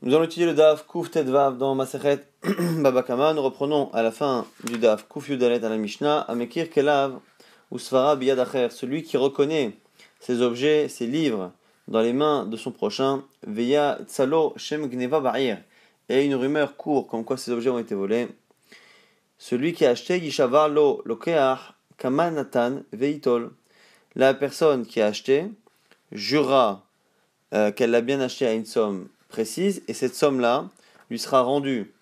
Nous allons étudier le Daf Kuf Tedvav dans Masechet Babakama. Nous reprenons à la fin du Daf Kuf Yudalet à la Mishnah. Amekir Kelav Usvara Biyadacher. Celui qui reconnaît ses objets, ses livres dans les mains de son prochain. Veya Tsalo Shem Gneva Ba'ir. Et une rumeur court comme quoi ces objets ont été volés. Celui qui a acheté Yishavar Lo Lokeach Kamanatan Veitol. La personne qui a acheté jura euh, qu'elle l'a bien acheté à une somme précise, et cette somme-là lui sera rendue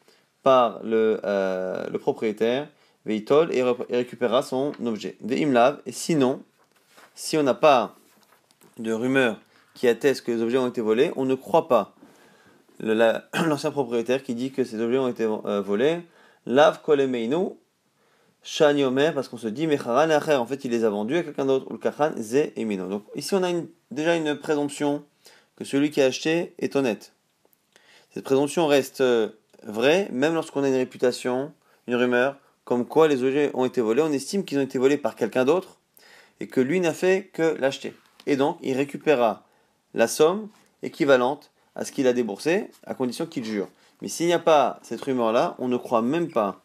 par le, euh, le propriétaire, Veitol, et, récupérera son objet. Veimlav, et sinon, si on n'a pas de rumeur qui atteste que les objets ont été volés, on ne croit pas l'ancien propriétaire qui dit que ces objets ont été euh, volés. Lav kolemeinu, Shanyomer, parce qu'on se dit, Mecharan en fait, il les a vendus à quelqu'un d'autre, ou Kachan, Ze et Mino. Donc ici, on a déjà une présomption que celui qui a acheté est honnête. Cette présomption reste euh, vraie, même lorsqu'on a une réputation, une rumeur, comme quoi les objets ont été volés. On estime qu'ils ont été volés par quelqu'un d'autre et que lui n'a fait que l'acheter. Et donc, il récupérera la somme équivalente à ce qu'il a déboursé, à condition qu'il jure. Mais s'il n'y a pas cette rumeur-là, on ne croit même pas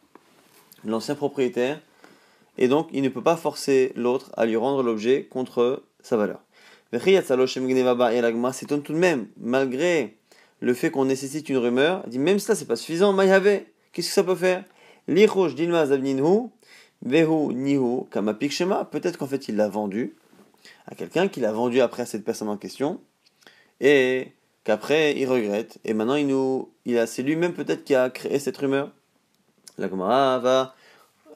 l'ancien propriétaire, et donc il ne peut pas forcer l'autre à lui rendre l'objet contre sa valeur. C'est tout de même, malgré le fait qu'on nécessite une rumeur, dit même ça c'est pas suffisant, qu'est-ce que ça peut faire? Peut-être qu'en fait il l'a vendu à quelqu'un qui l'a vendu après à cette personne en question, et qu'après il regrette, et maintenant il nous, il a, c'est lui-même peut-être qui a créé cette rumeur. La Gemara va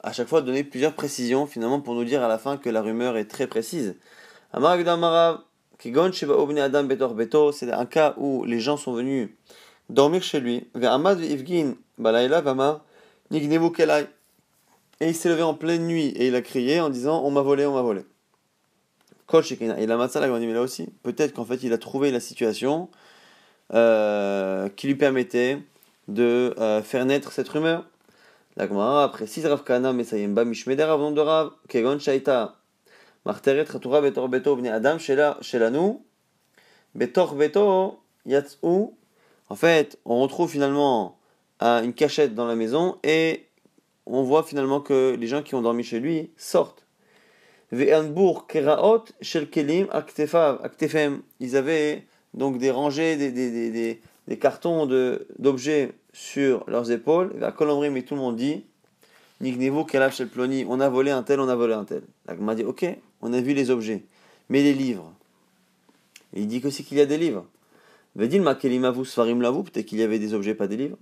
à chaque fois donner plusieurs précisions finalement pour nous dire à la fin que la rumeur est très précise. Amar c'est un cas où les gens sont venus dormir chez lui. Et il s'est levé en pleine nuit et il a crié en disant On m'a volé, on m'a volé. Il a mais là aussi, peut-être qu'en fait il a trouvé la situation euh, qui lui permettait de euh, faire naître cette rumeur. La Gemara précise Rav Kana Mesayemba Mishmeder Rav de Rav Kegon Shaita En fait, on retrouve finalement une cachette dans la maison et on voit finalement que les gens qui ont dormi chez lui sortent. Ils avaient donc des rangées, des, des, des, des cartons d'objets sur leurs épaules. La colombrie, mais tout le monde dit Nignevo Kelav Shel Ploni. On a volé un tel, on a volé un tel. La m'a dit Ok on a vu les objets. Mais les livres, il dit aussi qu'il y a des livres. Vedil makelimavu svarim lavu, peut-être qu'il y avait des objets, pas des livres.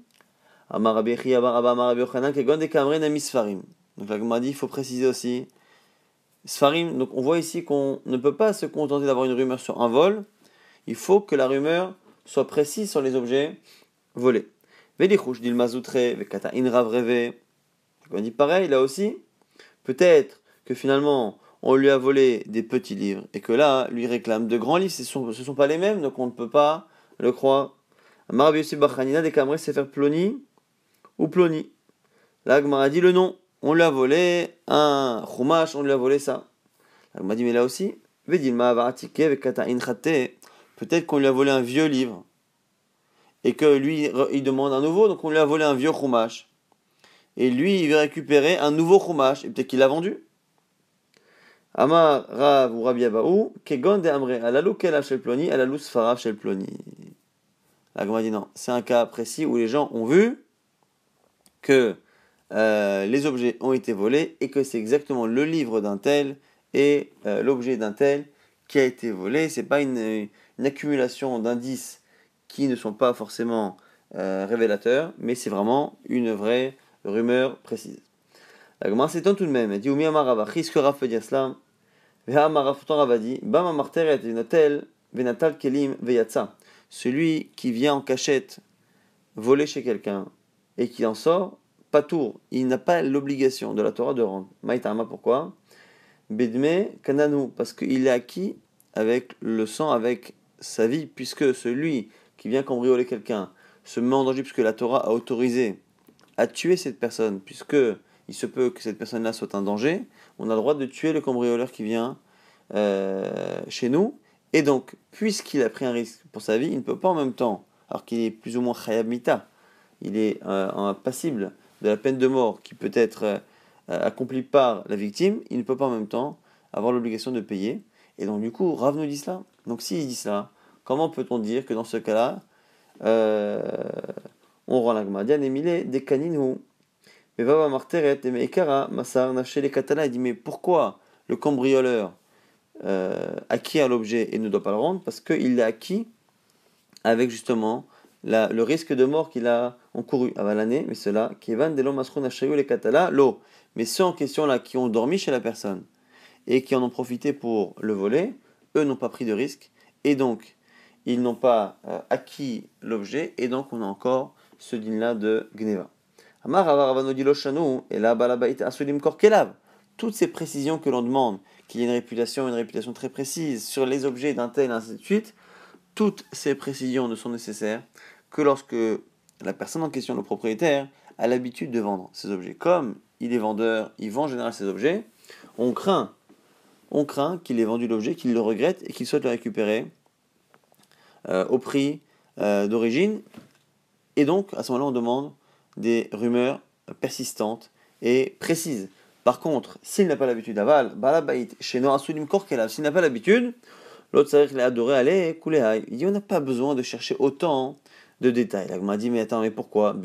Donc la dit, il faut préciser aussi. Sfarim, donc on voit ici qu'on ne peut pas se contenter d'avoir une rumeur sur un vol. Il faut que la rumeur soit précise sur les objets volés. Vedichouch dil mazoutre, vekata inrav reve. On dit pareil, là aussi. Peut-être que finalement, on lui a volé des petits livres et que là, lui réclame de grands livres, ce ne sont, pas les mêmes, donc on ne peut pas le croire. Amar Yosef Bachanina des c'est faire Ploni ou Ploni. Là, a dit le nom. On lui a volé un chumash, on lui a volé ça. Là, dit, mais là aussi, peut-être qu'on lui a volé un vieux livre et que lui, il demande un nouveau, donc on lui a volé un vieux chumash. Et lui, il veut récupérer un nouveau chumash, et peut-être qu'il l'a vendu. Amar Rav ou Rabbi Abaou, Kegon de Amre, alalou kel shel ploni, alalou. La dit non, c'est un cas précis où les gens ont vu que euh, les objets ont été volés et que c'est exactement le livre d'un tel et euh, l'objet d'un tel qui a été volé. C'est pas une, une accumulation d'indices qui ne sont pas forcément euh, révélateurs, mais c'est vraiment une vraie rumeur précise. La Gemara s'étonne tout de même. Elle dit Oumi Amarava, qu'est-ce que Rav dire cela celui qui vient en cachette voler chez quelqu'un et qui en sort, pas tour, il n'a pas l'obligation de la Torah de rendre. Maïtama, pourquoi? Bedme Kananu, parce qu'il est acquis avec le sang, avec sa vie, puisque celui qui vient cambrioler quelqu'un se met en danger, puisque la Torah a autorisé à tuer cette personne, puisque il se peut que cette personne-là soit un danger, on a le droit de tuer le cambrioleur qui vient euh, chez nous. Et donc, puisqu'il a pris un risque pour sa vie, il ne peut pas en même temps alors qu'il est plus ou moins chayab mita, il est euh, passible de la peine de mort qui peut être euh, accomplie par la victime, il ne peut pas en même temps avoir l'obligation de payer. Et donc du coup, Rav nous dit cela. Donc s'il dit cela, comment peut-on dire que dans ce cas-là, euh, on rend la des des canines mais va marteret mais masar les katana il dit mais pourquoi le cambrioleur euh, acquiert l'objet et ne doit pas le rendre? Parce qu'il l'a acquis avec justement le risque de mort qu'il a encouru avant l'année, mais cela, Kevan les katala, l'eau. Mais ceux en question là qui ont dormi chez la personne et qui en ont profité pour le voler, eux n'ont pas pris de risque. Et donc ils n'ont pas euh, acquis l'objet. Et donc on a encore ce din là de Gneva. et là Toutes ces précisions que l'on demande, qu'il y ait une réputation, une réputation très précise sur les objets d'un tel, ainsi de suite, toutes ces précisions ne sont nécessaires que lorsque la personne en question, le propriétaire, a l'habitude de vendre ces objets. Comme il est vendeur, il vend en général ces objets, on craint, on craint qu'il ait vendu l'objet, qu'il le regrette et qu'il souhaite le récupérer euh, au prix euh, d'origine. Et donc, à ce moment-là, on demande des rumeurs persistantes et précises. Par contre, s'il n'a pas l'habitude d'aval, balabait, chez Noasulim Korkelav, s'il n'a pas l'habitude, l'autre s'arrête à adorer aller, couler Il dit on n'a pas besoin de chercher autant de détails. Il m'a dit mais attends, mais pourquoi?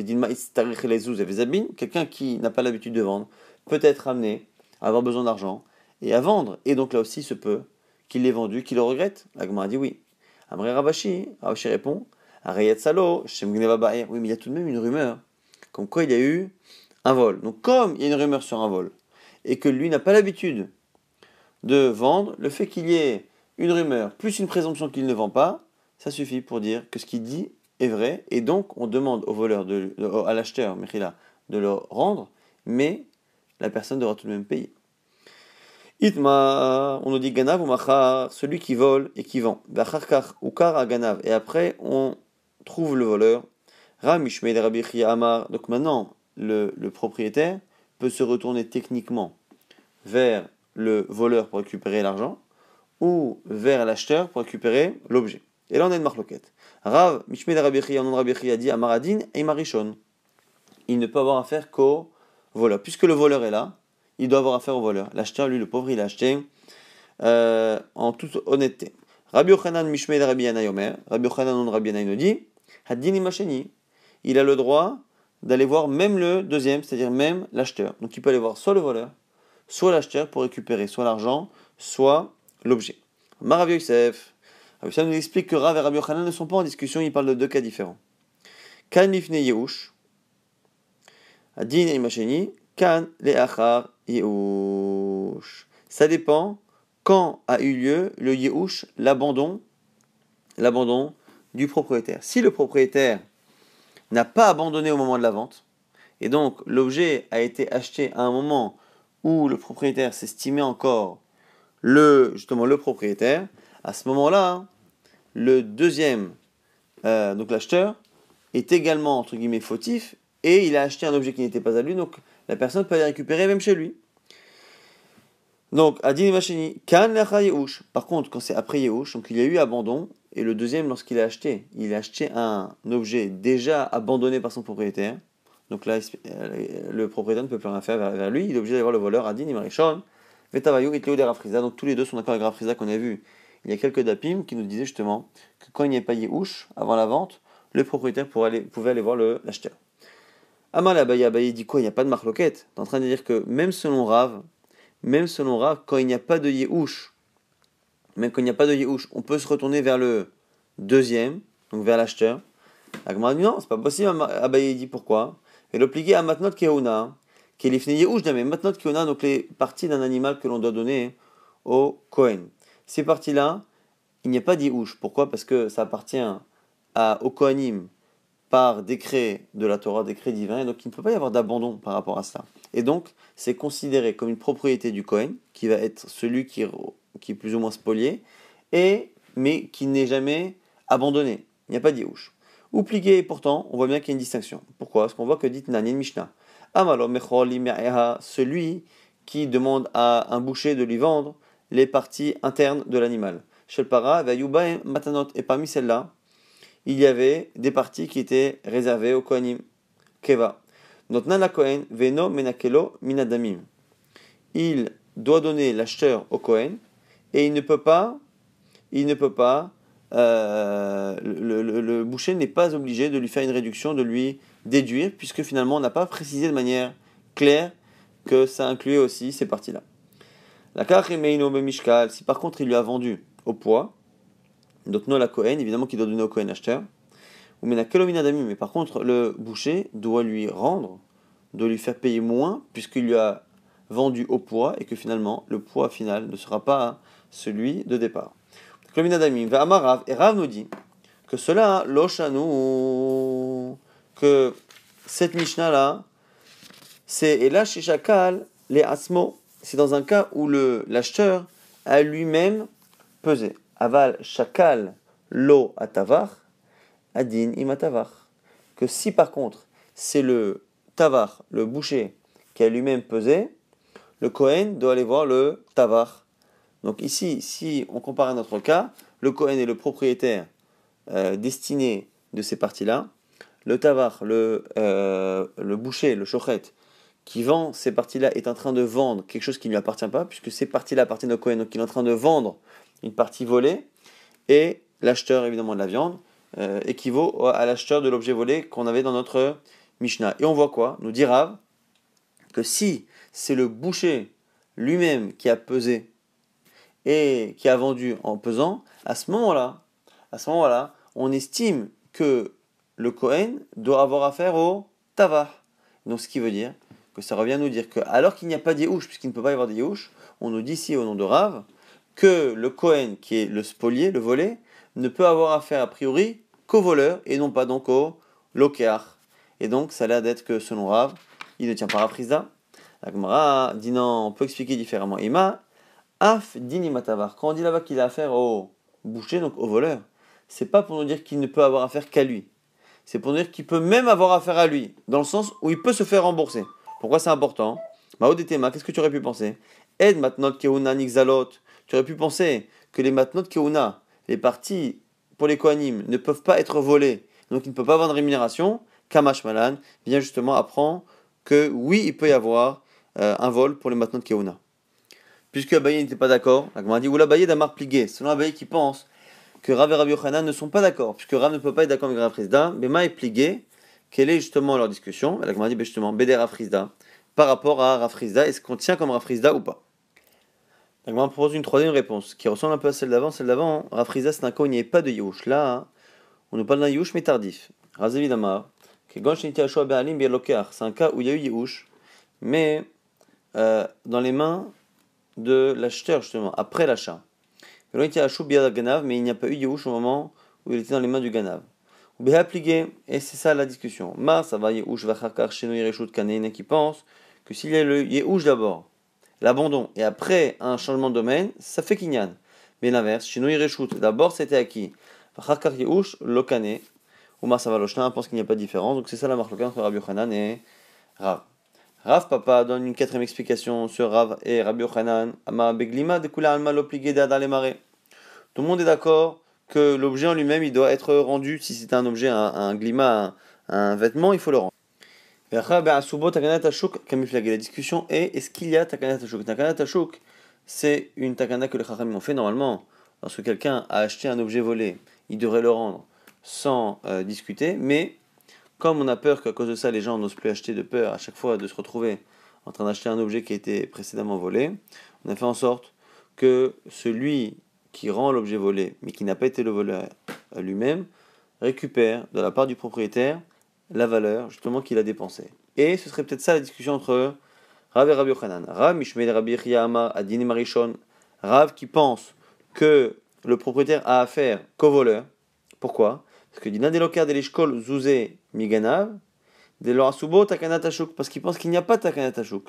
Quelqu'un qui n'a pas l'habitude de vendre peut être amené à avoir besoin d'argent et à vendre. Et donc là aussi, se peut qu'il l'ait vendu, qu'il le regrette. L'agma a dit oui. Amré Rabashi répond Salo, oui, mais il y a tout de même une rumeur, comme quoi il y a eu un vol. Donc, comme il y a une rumeur sur un vol, et que lui n'a pas l'habitude de vendre, le fait qu'il y ait une rumeur plus une présomption qu'il ne vend pas, ça suffit pour dire que ce qu'il dit est vrai, et donc on demande au voleur, de, à l'acheteur, de le rendre, mais la personne devra tout de même payer. Itma, on nous dit ganav ou machar, celui qui vole et qui vend. ou kar ganav, et après on trouve le voleur. Ramishme de Rabbi Amar, donc maintenant le, propriétaire peut se retourner techniquement vers le voleur pour récupérer l'argent ou vers l'acheteur pour récupérer l'objet. Et là on a une marloquette. Rav, Mishmed Rabichi, en Rabichi a dit à Maradin et Marichon. Il ne peut avoir affaire qu'au voleur. Puisque le voleur est là, il doit avoir affaire au voleur. L'acheteur, lui, le pauvre, il a acheté euh, en toute honnêteté. Rabbi Yochanan Mishmed Rabbi Yomer, Rabbi Yochanan Rabbi nous dit. Il a le droit d'aller voir même le deuxième, c'est-à-dire même l'acheteur. Donc il peut aller voir soit le voleur, soit l'acheteur pour récupérer soit l'argent, soit l'objet. Marav Yosef. Ça nous explique que Rav et Rabbi Yochanan ne sont pas en discussion, ils parlent de deux cas différents. Kan lifne Yehush, Adin Imasheni, Kan leachar Yehush. Ça dépend quand a eu lieu le Yehush, l'abandon, l'abandon du propriétaire. Si le propriétaire n'a pas abandonné au moment de la vente, et donc l'objet a été acheté à un moment où le propriétaire s'estimait encore le, justement le propriétaire, à ce moment-là, le deuxième, euh, donc l'acheteur, est également entre guillemets fautif et il a acheté un objet qui n'était pas à lui, donc la personne peut aller récupérer même chez lui. Donc, Adin Machini, Kan Par contre, quand c'est après Yehush, donc il y a eu abandon, et le deuxième, lorsqu'il a acheté, il a acheté un objet déjà abandonné par son propriétaire. Donc là, euh, le propriétaire ne peut plus rien faire vers, lui, il est obligé d'aller voir le voleur, Adin Imarichon. Vetavayu et Donc tous les deux sont d'accord avec Rafriza qu'on a vu. Il y a quelques dapim qui nous disaient justement que quand il n'y a pas Yehush avant la vente, le propriétaire aller, pouvait aller voir l'acheteur. Amal Abaye Abaye dit quoi? Il n'y a pas de marloquette. Tu es en train de dire que même selon Rav, même selon Rav, quand il n'y a pas de Yehush, même quand il n'y a pas de Yehush, on peut se retourner vers le deuxième, donc vers l'acheteur. Agmar dit non, c'est pas possible. Abaye dit pourquoi? Et l'obliger à Matnot Keuna, qui est l'ifne Yehush, mais Matnot Keuna, donc les parties d'un animal que l'on doit donner au Kohen. Ces parties-là, il n'y a pas d'Yehush. Pourquoi? Parce que ça appartient à, au Kohanim par décret de la Torah, décret divin, et donc il ne peut pas y avoir d'abandon par rapport à ça. Et donc, c'est considéré comme une propriété du Kohen, qui va être celui qui, est plus ou moins spolié, mais qui n'est jamais abandonné. Il n'y a pas d'Yehush. Ou plié, pourtant, on voit bien qu'il y a une distinction. Pourquoi? Parce qu'on voit que dit Nanin Mishnah. Celui qui demande à un boucher de lui vendre les parties internes de l'animal. Shel para, matanot. Et parmi celles-là, il y avait des parties qui étaient réservées au Kohanim. Keva. Kohen, Veno Menakelo Minadamim. Il doit donner l'acheteur au Kohen et il ne peut pas, il ne peut pas, euh, le, boucher n'est pas obligé de lui faire une réduction, de lui déduire, puisque finalement on n'a pas précisé de manière claire que ça incluait aussi ces parties-là. La Mishkal, si par contre il lui a vendu au poids, donc la Kohen, évidemment qu'il doit donner au Kohen acheteur, mais par contre le boucher doit lui rendre, doit lui faire payer moins, puisqu'il lui a vendu au poids et que finalement le poids final ne sera pas celui de départ. Et Rav nous dit que cela, l'oshanu, que cette Mishnah là, c'est et là chez Shakal, les asmo, c'est dans un cas où l'acheteur a lui-même pesé. Aval Shakal lo atavar, adin imatavar. Que si par contre c'est le tavar, le boucher, qui a lui-même pesé, le Kohen doit aller voir le tavar. Donc ici, si on compare à notre cas, le Kohen est le propriétaire euh, destiné de ces parties-là. Le tavar, le, euh, le boucher, le chochet, qui vend ces parties-là est en train de vendre quelque chose qui ne lui appartient pas, puisque ces parties-là appartiennent au Kohen, donc il est en train de vendre une partie volée, et l'acheteur évidemment de la viande euh, équivaut à l'acheteur de l'objet volé qu'on avait dans notre Mishnah. Et on voit quoi? Nous dit Rav que si c'est le boucher lui-même qui a pesé et qui a vendu en pesant, à ce moment-là, à ce moment-là, on estime que le Kohen doit avoir affaire au tavar. Donc ce qui veut dire que ça revient à nous dire que alors qu'il n'y a pas de puisqu'il ne peut pas y avoir de on nous dit ici au nom de Rav que le Kohen, qui est le spolié, le volé, ne peut avoir affaire a priori qu'au voleur et non pas donc au lokéar. Et donc ça a l'air d'être que selon Rav, il ne tient pas à Frisda, la Gemara dit non, on peut expliquer différemment. Ima, af dinimatavar. Quand on dit là-bas qu'il a affaire au boucher, donc au voleur, c'est pas pour nous dire qu'il ne peut avoir affaire qu'à lui. C'est pour nous dire qu'il peut même avoir affaire à lui, dans le sens où il peut se faire rembourser. Pourquoi c'est important? Maodetema, qu'est-ce que tu aurais pu penser? Ed matnot keuna nixalot. Tu aurais pu penser que les matnot keuna, les parties pour les koanim, ne peuvent pas être volées, donc il ne peut pas avoir de rémunération. Kamash Malan vient justement apprendre que oui, il peut y avoir euh, un vol pour les maintenant de Keuna. Puisque Abaye n'était pas d'accord, la dit ou l'Abaye d'Amar Pligué, selon Abaye qui pense que Rav et Rabbi ne sont pas d'accord, puisque Rav ne peut pas être d'accord avec Rav Frisda, Bema est Pligué, quelle est justement leur discussion? La dit ben, justement Bédé Rav par rapport à Rav est-ce qu'on tient comme Rav ou pas? La propose une troisième réponse, qui ressemble un peu à celle d'avant. Celle d'avant, cas où il n'y avait pas de Youch. Là, on nous parle d'un Youch mais tardif. Razavid Amar, c'est un cas où il y a eu Yehush, mais euh, dans les mains de l'acheteur, justement, après l'achat. Mais il n'y a pas eu Yehush au moment où il était dans les mains du Ganav. Et c'est ça la discussion. Mar, ça va Yehush, Vachakar, Sheno Yereshut, Kanen, qui pense que s'il y a le Yehush d'abord, l'abandon, et après un changement de domaine, ça fait Kinyan. Mais l'inverse, Sheno Yereshut, d'abord c'était acquis. Vachakar Yehush, Lokane, Oumar Savaloshna pense qu'il n'y a pas de différence. Donc c'est ça la marque entre Rabbi Yochanan et Rav. Rav Papa donne une quatrième explication sur Rav et Rabbi Yochanan. Ama Beglima de Kula Alma les marais. Tout le monde est d'accord que l'objet en lui-même il doit être rendu. Si c'est un objet, un, un glima, un, vêtement, il faut le rendre. La discussion est est-ce qu'il y a Takanat Ashuk Takanat Ashuk, c'est une takana que les Chachamim ont fait normalement. Lorsque quelqu'un a acheté un objet volé, il devrait le rendre sans euh, discuter, mais comme on a peur qu'à cause de ça les gens n'osent plus acheter de peur à chaque fois de se retrouver en train d'acheter un objet qui a été précédemment volé, on a fait en sorte que celui qui rend l'objet volé, mais qui n'a pas été le voleur lui-même, récupère de la part du propriétaire la valeur justement qu'il a dépensée. Et ce serait peut-être ça la discussion entre Rav et Rabbi Yochanan. Rav Mishmei Rabbi Adine Marishon. Rav qui pense que le propriétaire a affaire qu'au voleur. Pourquoi? Parce que Dina de l'Ishkol Zouze Miganav, de l'Orasubo Takanatashuk, parce qu'il pense qu'il n'y a pas Takanatashuk.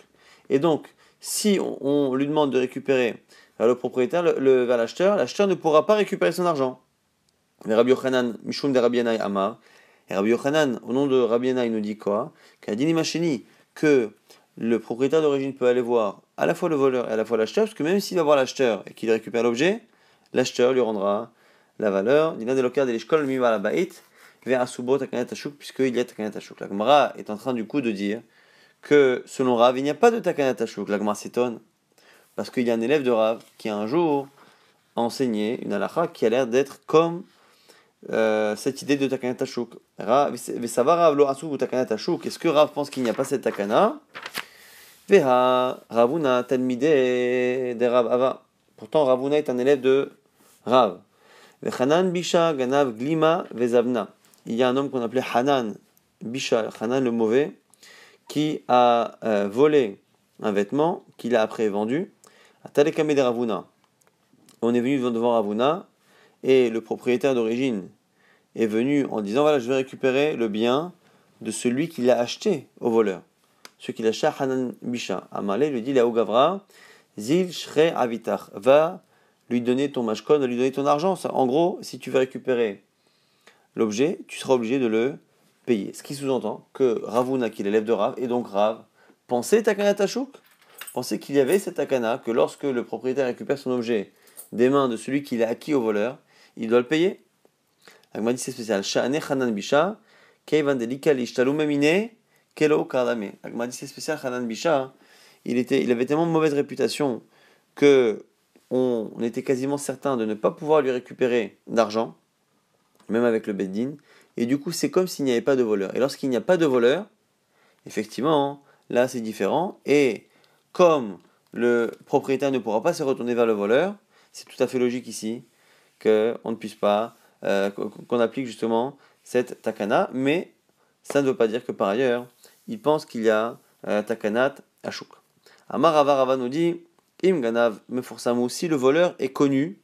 Et donc, si on, lui demande de récupérer vers le propriétaire, le, vers l'acheteur, l'acheteur ne pourra pas récupérer son argent. Rabbi Yochanan, Mishun de Rabbi Amar, et Rabbi Yochanan, au nom de Rabbi il nous dit quoi? Qu'Adini Machini, que le propriétaire d'origine peut aller voir à la fois le voleur et à la fois l'acheteur, parce que même s'il va voir l'acheteur et qu'il récupère l'objet, l'acheteur lui rendra la valeur. Dina de l'okar de l'ishkol mi bait. vers Asubo Takanat Ashuk, puisqu'il y a Takanat Ashuk. La Gemara est en train du coup de dire que selon Rav, il n'y a pas de Takanat Ashuk. La Gemara s'étonne, parce qu'il y a un élève de Rav qui un jour a enseigné une halakha qui a l'air d'être comme euh, cette idée de Takanat Ashuk. Est-ce que Rav pense qu'il n'y a pas cette Takana Ravuna Talmide de Rav. Pourtant, Ravuna est un élève de Rav. Hanan Bisha Ganav Glima Vezavna. Il y a un homme qu'on appelait Hanan Bisha, Hanan le mauvais, qui a euh, volé un vêtement qu'il a après vendu à Talekame de Ravuna. On est venu devant Ravuna et le propriétaire d'origine est venu en disant voilà, je vais récupérer le bien de celui qui l'a acheté au voleur. Ce qu'il a Hanan Bisha. Amalé lui dit la Gavra, Zil Shre Avitach, va lui donner ton mashkon, va lui donner ton argent. En gros, si tu veux récupérer l'objet, tu seras obligé de le payer. Ce qui sous-entend que Ravuna, qui l'élève de Rav, et donc Rav, pensait Takana Tashuk, pensait qu'il y avait cette Takana, que lorsque le propriétaire récupère son objet des mains de celui qui l'a acquis au voleur, il doit le payer. C'est spécial. Kelo c'est spécial. Il, avait tellement mauvaise réputation que on, était quasiment certain de ne pas pouvoir lui récupérer d'argent, même avec le Beddin. Et du coup, c'est comme s'il n'y avait pas de voleur. Et lorsqu'il n'y a pas de voleur, effectivement, là c'est différent. Et comme le propriétaire ne pourra pas se retourner vers le voleur, c'est tout à fait logique ici qu'on ne puisse pas, euh, qu'on applique justement cette takana, mais ça ne veut pas dire que par ailleurs, il pense qu'il y a euh, takanat ashuk. Amar Rava nous dit, im ganav meforsam si le voleur est connu,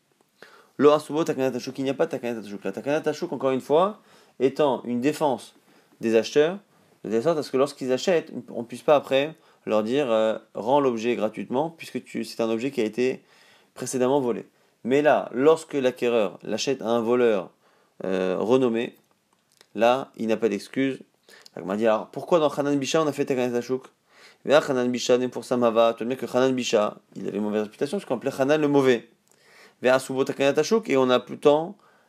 lo asubo takanat ashuk, il n'y a pas takanat ashuk. La takanat ashuk, encore une fois, étant une défense des acheteurs, de sorte à ce que lorsqu'ils achètent, on ne puisse pas après leur dire euh, rends l'objet gratuitement, puisque c'est un objet qui a été précédemment volé. Mais là, lorsque l'acquéreur l'achète à un voleur euh, renommé, là, il n'a pas d'excuse. m'a dit alors pourquoi dans Hanan Bisha on a fait Takanet Ashuk Hanan Bisha n'est pour Samava, tu vois que Hanan Bisha, il avait mauvaise réputation, parce qu'on appelait Hanan le mauvais. Vers Subo Takanet et on a plus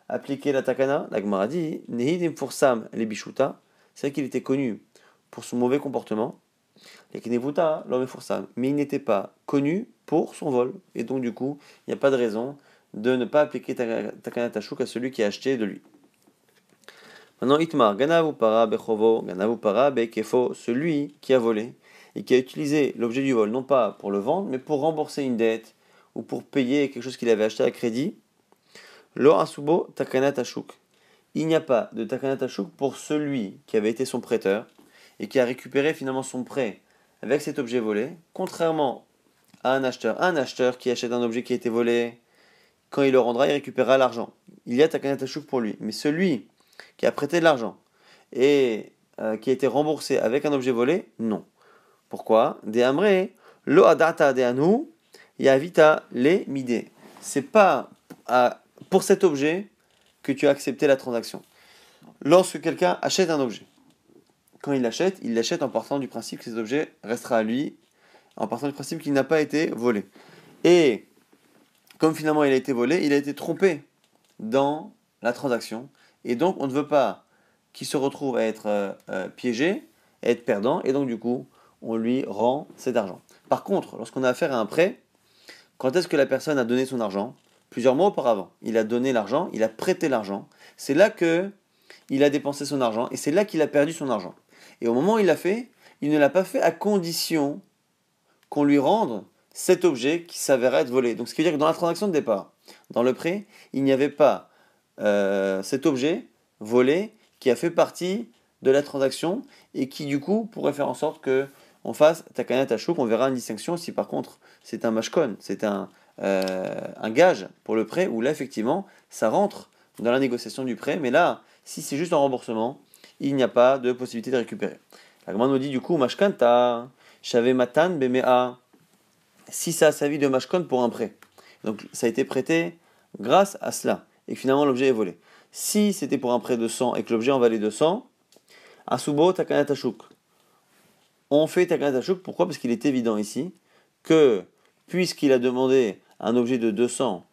appliqué la Takana. La Gemara dit Nehidim pour Sam les Bishuta, c'est qu'il était connu pour son mauvais comportement. Et Kinevuta, l'homme est pour Sam, mais il n'était pas connu pour son vol. Et donc, du coup, il n'y a pas de raison de ne pas appliquer Takana Tashuk à celui qui a acheté de lui. Maintenant, Itmar, Ganavu para bechovo, Ganavu para bekefo, celui qui a volé et qui a utilisé l'objet du vol, non pas pour le vendre, mais pour rembourser une dette ou pour payer quelque chose qu'il avait acheté à crédit. Lo asubo takana tashuk. Il n'y a pas de takana tashuk pour celui qui avait été son prêteur et qui a récupéré finalement son prêt avec cet objet volé, contrairement à un acheteur. Un acheteur qui achète un objet qui a été volé, quand il le rendra, il récupérera l'argent. Il y a takana tashuk pour lui. Mais celui qui a prêté de l'argent et euh, qui a été remboursé avec un objet volé, non. Pourquoi? De amre, lo adata de anu, yavita le mide. C'est pas pour cet objet que tu as accepté la transaction. Lorsque quelqu'un achète un objet, quand il l'achète, il l'achète en partant du principe que cet objet restera à lui, en partant du principe qu'il n'a pas été volé. Et comme finalement il a été volé, il a été trompé dans la transaction. Et donc on ne veut pas qu'il se retrouve à être euh, euh, piégé, à être perdant, et donc du coup on lui rend cet argent. Par contre, lorsqu'on a affaire à un prêt, quand est-ce que la personne a donné son argent? Plusieurs mois auparavant. Il a donné l'argent, il a prêté l'argent. C'est là que il a dépensé son argent et c'est là qu'il a perdu son argent. Et au moment où il l'a fait, il ne l'a pas fait à condition qu'on lui rende cet objet qui s'avérait être volé. Donc ce qui veut dire que dans la transaction de départ, dans le prêt, il n'y avait pas euh, cet objet volé qui a fait partie de la transaction et qui du coup pourrait faire en sorte que on fasse takana tachouk, on verra une distinction si par contre c'est un mashkon, c'est un, euh, un gage pour le prêt où là effectivement ça rentre dans la négociation du prêt, mais là si c'est juste un remboursement, il n'y a pas de possibilité de récupérer. La nous dit du coup mashkanta, shave matan bemea, si ça a servi de mashkon pour un prêt. Donc ça a été prêté grâce à cela et finalement l'objet est volé. Si c'était pour un prêt de 100 et que l'objet en valait 200, asubo takanatashuk. On fait takanatashuk, pourquoi? Parce qu'il est évident ici que puisqu'il a demandé un objet de 200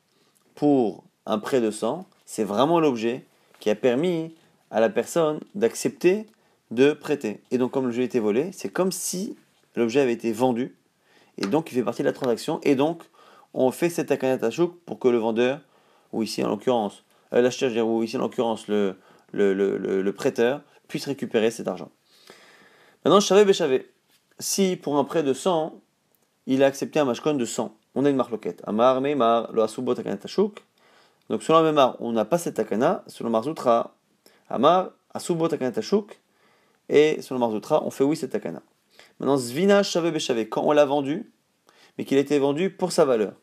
pour un prêt de 100, c'est vraiment l'objet qui a permis à la personne d'accepter de prêter. Et donc, comme l'objet été volé, c'est comme si l'objet avait été vendu, et donc il fait partie de la transaction, et donc on fait cette takanat pour que le vendeur, ou ici en l'occurrence, euh, l'acheteur, ou ici en l'occurrence le, le, prêteur, puisse récupérer cet argent. Maintenant, Chavé Béchavé, si pour un prêt de 100, il a accepté un mashkon de 100, on a une marloquette. Amar, Meimar, lo asubo takanat Donc selon la Meimar, on n'a pas cette takana, selon Marzoutra, Amar, asubo takanat et selon Marzoutra, on fait oui cette takana. Maintenant, Zvina Shavé Béchavé, quand on l'a vendu, mais qu'il a été vendu pour sa valeur.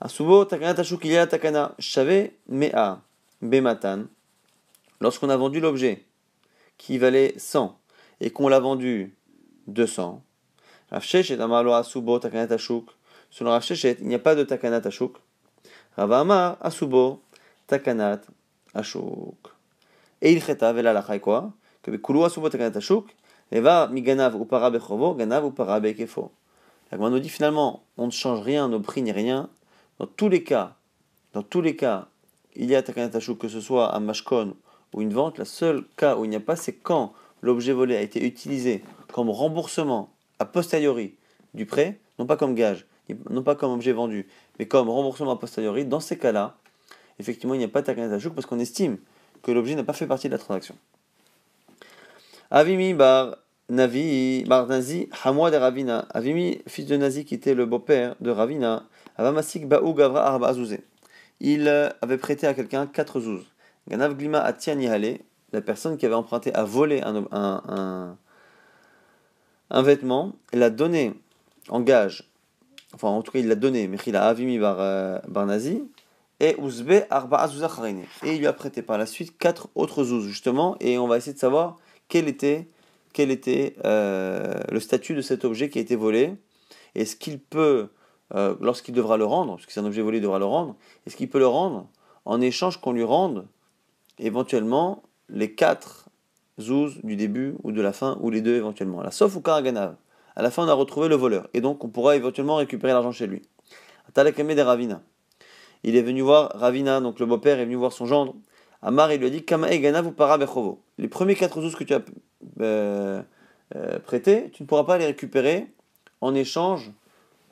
Asubo takana tashuk, il y a takana, Shavé Mea, Bematan, lorsqu'on a vendu l'objet qui valait 100 et qu'on l'a vendu 200, Rav Sheshet Amalo Asubo Takanat Ashuk, selon Rav Sheshet, il n'y a pas de Takanat Ashuk. Rav Amar Asubo Takanat Ashuk. Et il cheta vela la quoi? Que Kulu Asubo Takanat Ashuk, Eva Miganav ou para Ganav ou para. La nous dit finalement, on ne change rien, nos prix ni rien. Dans tous les cas, dans tous les cas, il y a Takanat Ashuk, que ce soit un mashkon ou une vente, le seul cas où il n'y a pas, c'est quand l'objet volé a été utilisé comme remboursement a posteriori du prêt, non pas comme gage, non pas comme objet vendu, mais comme remboursement a posteriori, dans ces cas-là, effectivement, il n'y a pas ajout parce qu'on estime que l'objet n'a pas fait partie de la transaction. Avimi bar Navi, bar Nazi, Hamwa de Ravina. Avimi, fils de Nazi qui était le beau-père de Ravina, Avamasik Baou Gavra Arba Il avait prêté à quelqu'un quatre zouz. Ganav Glima Atiani la personne qui avait emprunté a volé un, un un l'a donné en gage, enfin en tout cas il l'a donné, mais il a avimi bar, euh, nazi, et uzbe arba Et il lui a prêté par la suite quatre autres zouz justement, et on va essayer de savoir quel était, quel était euh, le statut de cet objet qui a été volé, et ce qu'il peut, euh, lorsqu'il devra le rendre, parce que c'est un objet volé, il devra le rendre, est-ce qu'il peut le rendre en échange qu'on lui rende éventuellement les quatre Zouz du début ou de la fin, ou les deux éventuellement. La sauf ou Karaganav. À la fin, on a retrouvé le voleur. Et donc, on pourra éventuellement récupérer l'argent chez lui. Atalekame de Ravina. Il est venu voir Ravina, donc le beau-père est venu voir son gendre. Amar, il lui a dit Kama Ganav ou Para Les premiers quatre zouz que tu as euh, euh, prêtés, tu ne pourras pas les récupérer en échange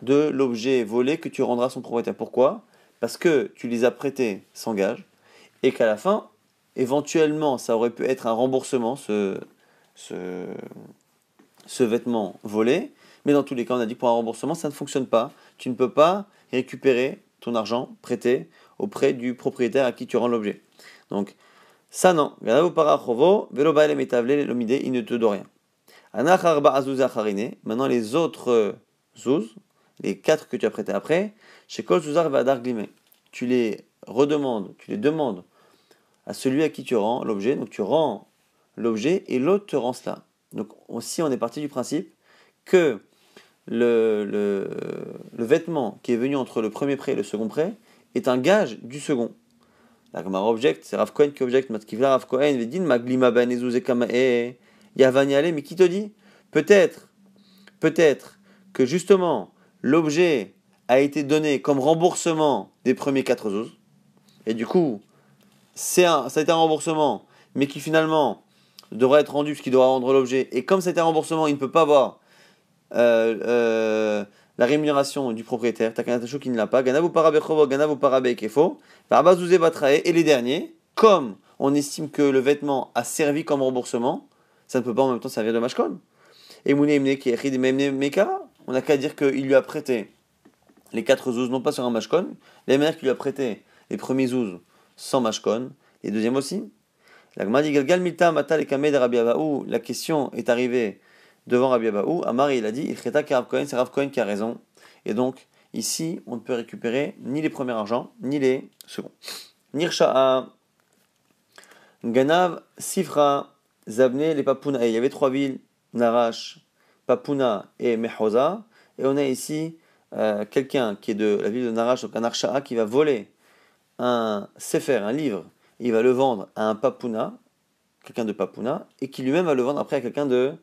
de l'objet volé que tu rendras à son propriétaire. Pourquoi? Parce que tu les as prêtés sans gage et qu'à la fin, Éventuellement, ça aurait pu être un remboursement, ce, ce, vêtement volé. Mais dans tous les cas, on a dit pour un remboursement, ça ne fonctionne pas. Tu ne peux pas récupérer ton argent prêté auprès du propriétaire à qui tu rends l'objet. Donc, ça non. il ne te doit rien. Maintenant, les autres zouz, les quatre que tu as prêtés après, chez Kol tu les redemandes, tu les demandes à celui à qui tu rends l'objet. Donc tu rends l'objet et l'autre te rend cela. Donc aussi on est parti du principe que le, vêtement qui est venu entre le premier prêt et le second prêt est un gage du second. La Gemara object, c'est Rav Cohen qui objecte, Matkivla Rav Cohen, Vedin, Maglima Ben Yavanyale, mais qui te dit? Peut-être, peut-être que justement l'objet a été donné comme remboursement des premiers quatre zouz, et du coup, c'est un, ça a été un remboursement, mais qui finalement devrait être rendu puisqu'il doit rendre l'objet. Et comme c'est un remboursement, il ne peut pas avoir euh, euh, la rémunération du propriétaire. Takanatachou qui ne l'a pas. Ganavu parabechovo, ganavu parabekefo. batrae. Et les derniers, comme on estime que le vêtement a servi comme remboursement, ça ne peut pas en même temps servir de mashkon. Et on n'a qu'à dire qu'il lui a prêté les quatre zouz, non pas sur un mashkon, les manière qu'il lui a prêté les premiers zouz sans mashkon. Et deuxième aussi, La question est arrivée devant Rabbi Abaou. Amari, il a dit, il c'est Rav Kohen qui a raison. Et donc, ici, on ne peut récupérer ni les premiers argents, ni les seconds. Nirsha'a, Ganav, Sifra, Zabne, les Papuna. il y avait trois villes, Narash, Papuna et Mehoza. Et on a ici euh, quelqu'un qui est de la ville de Narash, donc un Arsha'a, qui va voler un sefer, un livre, il va le vendre à un papuna, quelqu'un de papuna, et qui lui-même va le vendre après à quelqu'un de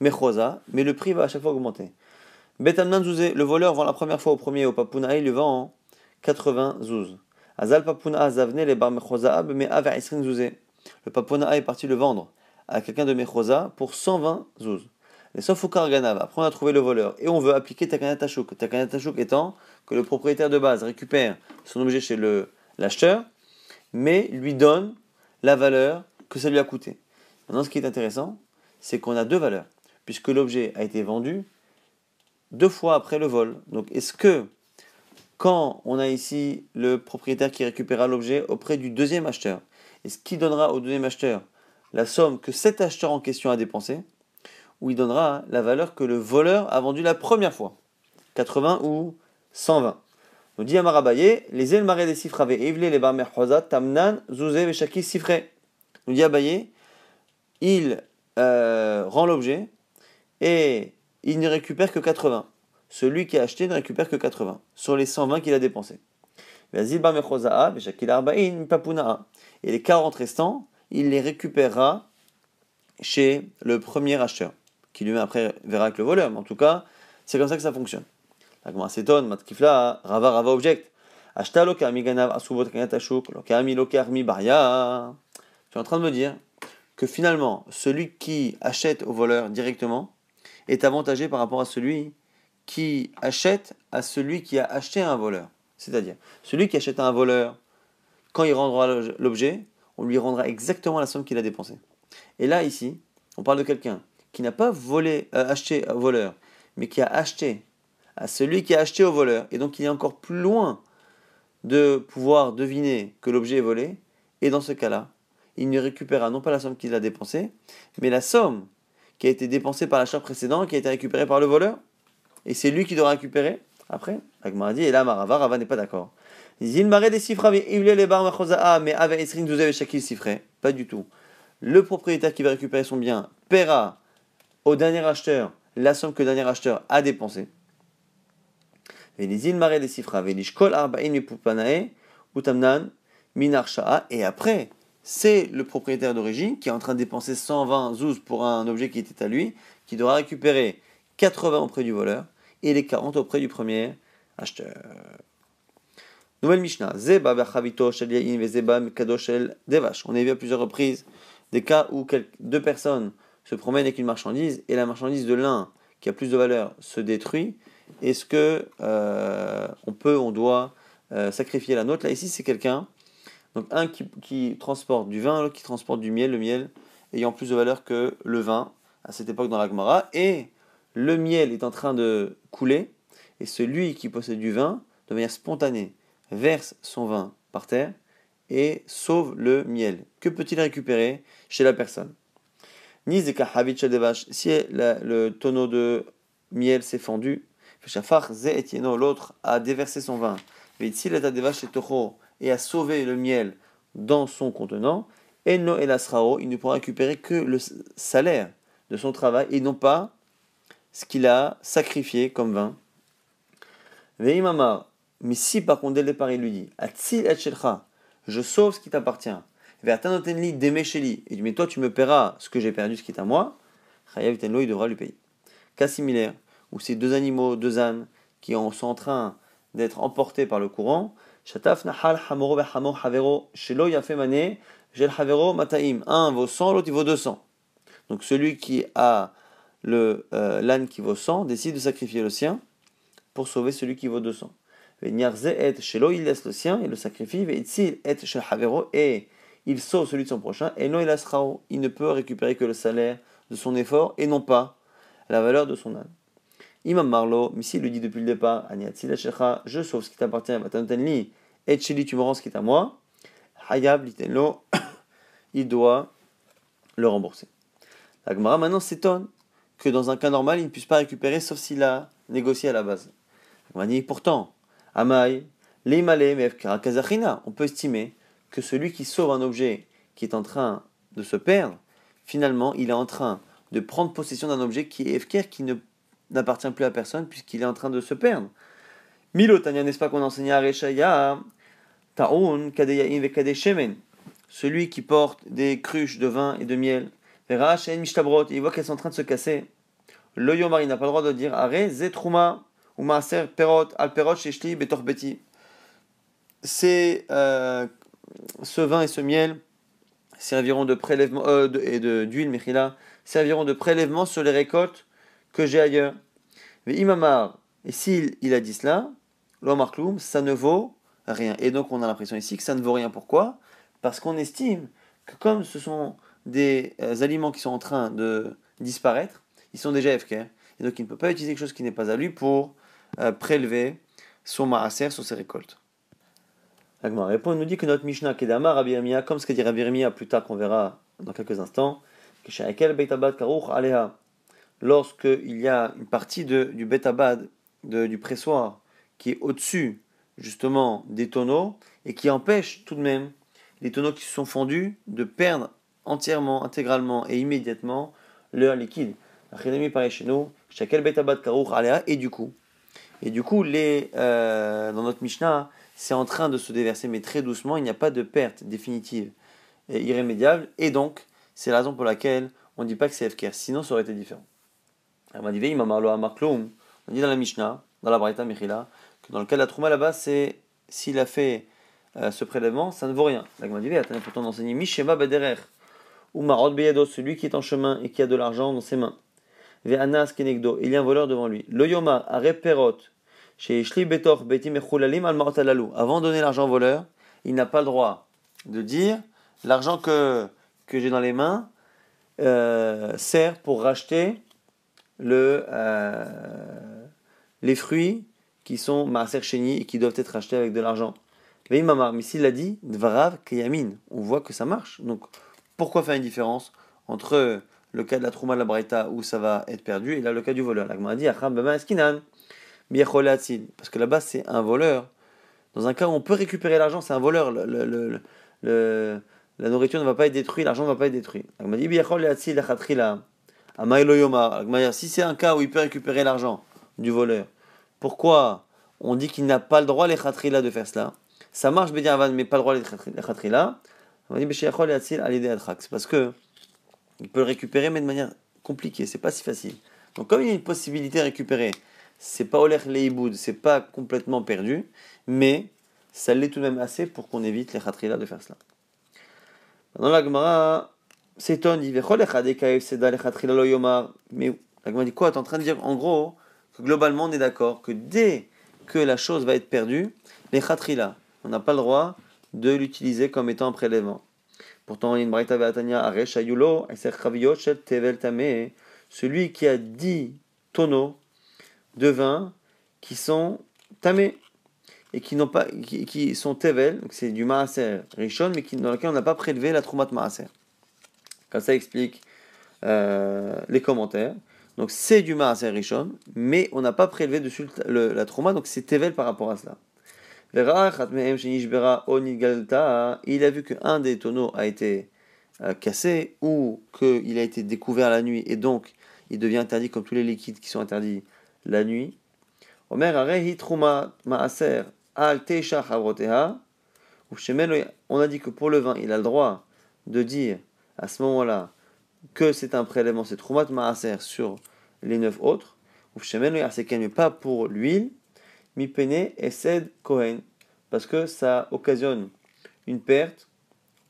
mais le prix va à chaque fois augmenter. Betamnan le voleur vend la première fois au premier au papuna, il le vend en 80 zouz. Azal papuna les bar mais le Papona est parti le vendre à quelqu'un de Mechosa pour 120 zouz. Mais sauf au Karganav, après on a trouvé le voleur et on veut appliquer Takanat Tachouk. Takanat étant que le propriétaire de base récupère son objet chez l'acheteur, mais lui donne la valeur que ça lui a coûté. Maintenant, ce qui est intéressant, c'est qu'on a deux valeurs, puisque l'objet a été vendu deux fois après le vol. Donc, est-ce que quand on a ici le propriétaire qui récupérera l'objet auprès du deuxième acheteur, est-ce qu'il donnera au deuxième acheteur la somme que cet acheteur en question a dépensé, ou il donnera la valeur que le voleur a vendue la première fois 80 ou 120 nous dit Amarabaye, les elmaré des sifrave evle les barmer tamnan zouze veshaki sifre. Nous dit Abaye, il euh, rend l'objet et il ne récupère que 80. Celui qui a acheté ne récupère que 80 sur les 120 qu'il a dépensés. Et les 40 restants, il les récupérera chez le premier acheteur, qui lui-même après verra avec le voleur. Mais en tout cas, c'est comme ça que ça fonctionne. La s'étonne, Matkifla, Rava Rava objecte. Ashta loka miganav asubot kanyatashuk, loka mi loka armi baria. Tu es en train de me dire que finalement, celui qui achète au voleur directement est avantagé par rapport à celui qui achète à celui qui a acheté un voleur. C'est-à-dire, celui qui achète à un voleur, quand il rendra l'objet, on lui rendra exactement la somme qu'il a dépensée. Et là, ici, on parle de quelqu'un qui n'a pas volé, euh, acheté au voleur, mais qui a acheté à celui qui a acheté au voleur. Et donc il est encore plus loin de pouvoir deviner que l'objet est volé. Et dans ce cas-là, il ne récupérera non pas la somme qu'il a dépensée, mais la somme qui a été dépensée par l'achat précédent, qui a été récupérée par le voleur. Et c'est lui qui doit récupérer après. Agmar dit, et là Marava, Rava n'est pas d'accord. Il m'arrête des chiffres, mais avec Pas du tout. Le propriétaire qui va récupérer son bien paiera au dernier acheteur la somme que le dernier acheteur a dépensée. Et après, c'est le propriétaire d'origine qui est en train de dépenser 120 zouz pour un objet qui était à lui, qui devra récupérer 80 auprès du voleur et les 40 auprès du premier acheteur. Nouvelle Mishnah. Zeba devash. On a vu à plusieurs reprises des cas où deux personnes se promènent avec une marchandise et la marchandise de l'un qui a plus de valeur se détruit est-ce que euh, on peut, on doit euh, sacrifier la nôtre? Là, ici, c'est quelqu'un, donc un qui, transporte du vin, l'autre qui transporte du miel, le miel ayant plus de valeur que le vin à cette époque dans la Gemara, et le miel est en train de couler, et celui qui possède du vin, de manière spontanée, verse son vin par terre et sauve le miel. Que peut-il récupérer chez la personne? Si le tonneau de miel s'est fendu, l'autre a déversé son vin, et a sauvé le miel dans son contenant, Eno el il ne pourra récupérer que le salaire de son travail et non pas ce qu'il a sacrifié comme vin. Veimamar, mais si par contre dès le départ il lui dit je sauve ce qui t'appartient, et dit mais toi tu me paieras ce que j'ai perdu, ce qui est à moi, il devra lui payer. Cas similaire, ou ces deux animaux, deux ânes, qui sont en train d'être emportés par le courant, Un vaut 100, l'autre il vaut 200. Donc celui qui a le euh, l'âne qui vaut 100 décide de sacrifier le sien pour sauver celui qui vaut 200. il laisse le sien et le sacrifie, et il sauve celui de son prochain, et non il ne peut récupérer que le salaire de son effort et non pas la valeur de son âne. Imam Marlo, Missi le dit depuis le départ, je sauve ce qui t'appartient, et Chili, tu me rends ce qui est à moi. Hayab, litenlo, il doit le rembourser. La Gemara maintenant s'étonne que dans un cas normal, il ne puisse pas récupérer sauf s'il a négocié à la base. La dit pourtant, Amai, on peut estimer que celui qui sauve un objet qui est en train de se perdre, finalement, il est en train de prendre possession d'un objet qui est efker, qui n'appartient plus à personne puisqu'il est en train de se perdre. Milo, n'est-ce pas qu'on enseignait à Reshaya Taoun, Vekade Shemen, celui qui porte des cruches de vin et de miel. Verach et Mishtabrot, il voit qu'elles sont en train de se casser. Le il n'a pas le droit de dire Are Zetruma ou Maaser Perot, Alperot, Sheshli, Betorbeti. C'est euh, ce vin et ce miel serviront de prélèvement, euh, et d'huile, Mechila, serviront de prélèvement sur les récoltes que j'ai ailleurs. Mais Imamar, et s'il il a dit cela, l'Omarkloum, ça ne vaut rien. Et donc on a l'impression ici que ça ne vaut rien. Pourquoi? Parce qu'on estime que comme ce sont des euh, aliments qui sont en train de disparaître, ils sont déjà FK. Et donc il ne peut pas utiliser quelque chose qui n'est pas à lui pour euh, prélever son maaser sur ses récoltes. Agma répond, nous dit que notre Mishnah Kedama Rabbi comme ce qu'a dit Rabbi plus tard qu'on verra dans quelques instants, lorsqu'il y a une partie de, du Betabad, du pressoir, qui est au-dessus justement des tonneaux et qui empêche tout de même les tonneaux qui se sont fondus de perdre entièrement, intégralement et immédiatement leur liquide. chez nous, et du coup, et du coup, les, euh, dans notre Mishnah, c'est en train de se déverser, mais très doucement, il n'y a pas de perte définitive et irrémédiable, et donc, c'est la raison pour laquelle on ne dit pas que c'est FKR, sinon ça aurait été différent. On dit dans la Mishnah, dans la Mechila, dans le cas de la Trouma là-bas, c'est s'il a fait euh, ce prélèvement, ça ne vaut rien. La dit, attendez, pourtant d'enseigner Mishema Baderer, ou Marot Beyado, celui qui est en chemin et qui a de l'argent dans ses mains. Ve'anas Kenegdo, il y a un voleur devant lui. Lo Yoma, Areperot, chez Shli Betor, Betim Echulalim, al Avant de donner l'argent au voleur, il n'a pas le droit de dire l'argent que, que j'ai dans les mains euh, sert pour racheter le, euh, les fruits qui sont maaser sheni et qui doivent être achetés avec de l'argent. Mais s'il l'a dit, dvarav kayamin. On voit que ça marche. Donc, pourquoi faire une différence entre le cas de la trouma de la braïta où ça va être perdu et là le cas du voleur? La a dit, parce que là-bas c'est un voleur. Dans un cas où on peut récupérer l'argent, c'est un voleur. Le, le, la nourriture ne va pas être détruite, l'argent ne va pas être détruit. La dit, si c'est un cas où il peut récupérer l'argent du voleur, pourquoi on dit qu'il n'a pas le droit les khatrila de faire cela? Ça marche Bediavan, mais pas le droit les khatrila. On dit c'est parce que il peut le récupérer, mais de manière compliquée, c'est pas si facile. Donc comme il y a une possibilité de récupérer, c'est pas Oler Leiboud, c'est pas complètement perdu, mais ça l'est tout de même assez pour qu'on évite les khatrila de faire cela. Dans la Gemara, s'étonne, il dit Mais la Gemara dit quoi? Tu es en train de dire en gros globalement on est d'accord que dès que la chose va être perdue, les khatrila, on n'a pas le droit de l'utiliser comme étant un prélèvement. Pourtant, il y celui qui a 10 tonneaux de vin qui sont tamés et qui, n'ont pas, qui, sont tevel, donc c'est du maaser rishon, mais dans lequel on n'a pas prélevé la troumat maaser. Comme ça explique euh, les commentaires. Donc c'est du maaser rishon, mais on n'a pas prélevé dessus la trauma, donc c'est tevel par rapport à cela. Il a vu qu'un des tonneaux a été euh, cassé ou qu'il a été découvert la nuit et donc il devient interdit comme tous les liquides qui sont interdits la nuit. On a dit que pour le vin, il a le droit de dire à ce moment-là que c'est un prélèvement, c'est troumat maaser sur les neuf autres. Mais pas pour l'huile mi pene esed Kohen, parce que ça occasionne une perte